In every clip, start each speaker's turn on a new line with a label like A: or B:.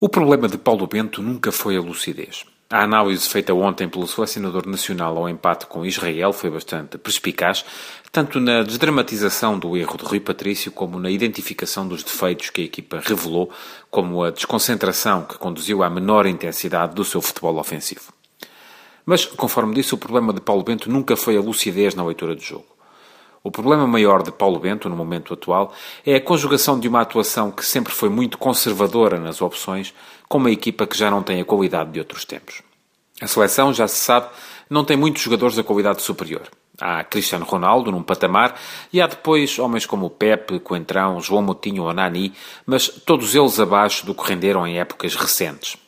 A: O problema de Paulo Bento nunca foi a lucidez. A análise feita ontem pelo selecionador nacional ao empate com Israel foi bastante perspicaz, tanto na desdramatização do erro de Rui Patrício, como na identificação dos defeitos que a equipa revelou, como a desconcentração que conduziu à menor intensidade do seu futebol ofensivo. Mas, conforme disse, o problema de Paulo Bento nunca foi a lucidez na leitura do jogo. O problema maior de Paulo Bento, no momento atual, é a conjugação de uma atuação que sempre foi muito conservadora nas opções, com uma equipa que já não tem a qualidade de outros tempos. A seleção, já se sabe, não tem muitos jogadores da qualidade superior. Há Cristiano Ronaldo num patamar e há depois homens como Pepe, Coentrão, João Moutinho ou Nani, mas todos eles abaixo do que renderam em épocas recentes.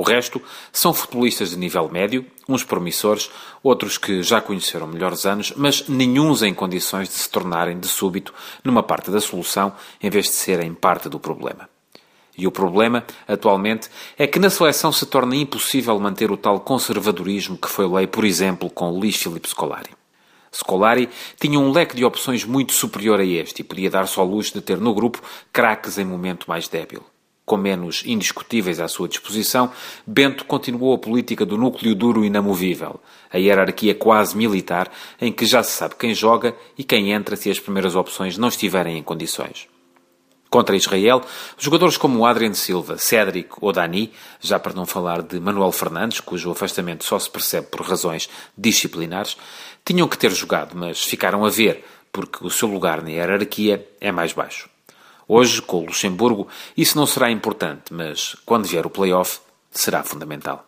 A: O resto são futebolistas de nível médio, uns promissores, outros que já conheceram melhores anos, mas nenhuns em condições de se tornarem de súbito numa parte da solução em vez de serem parte do problema. E o problema, atualmente, é que na seleção se torna impossível manter o tal conservadorismo que foi lei, por exemplo, com Luís Filipe Scolari. Scolari tinha um leque de opções muito superior a este e podia dar-se ao luxo de ter no grupo craques em momento mais débil com menos indiscutíveis à sua disposição, Bento continuou a política do núcleo duro e inamovível, a hierarquia quase militar, em que já se sabe quem joga e quem entra se as primeiras opções não estiverem em condições. Contra Israel, jogadores como Adrian Silva, Cédric ou Dani, já para não falar de Manuel Fernandes, cujo afastamento só se percebe por razões disciplinares, tinham que ter jogado, mas ficaram a ver, porque o seu lugar na hierarquia é mais baixo. Hoje, com o Luxemburgo, isso não será importante, mas quando vier o play-off, será fundamental.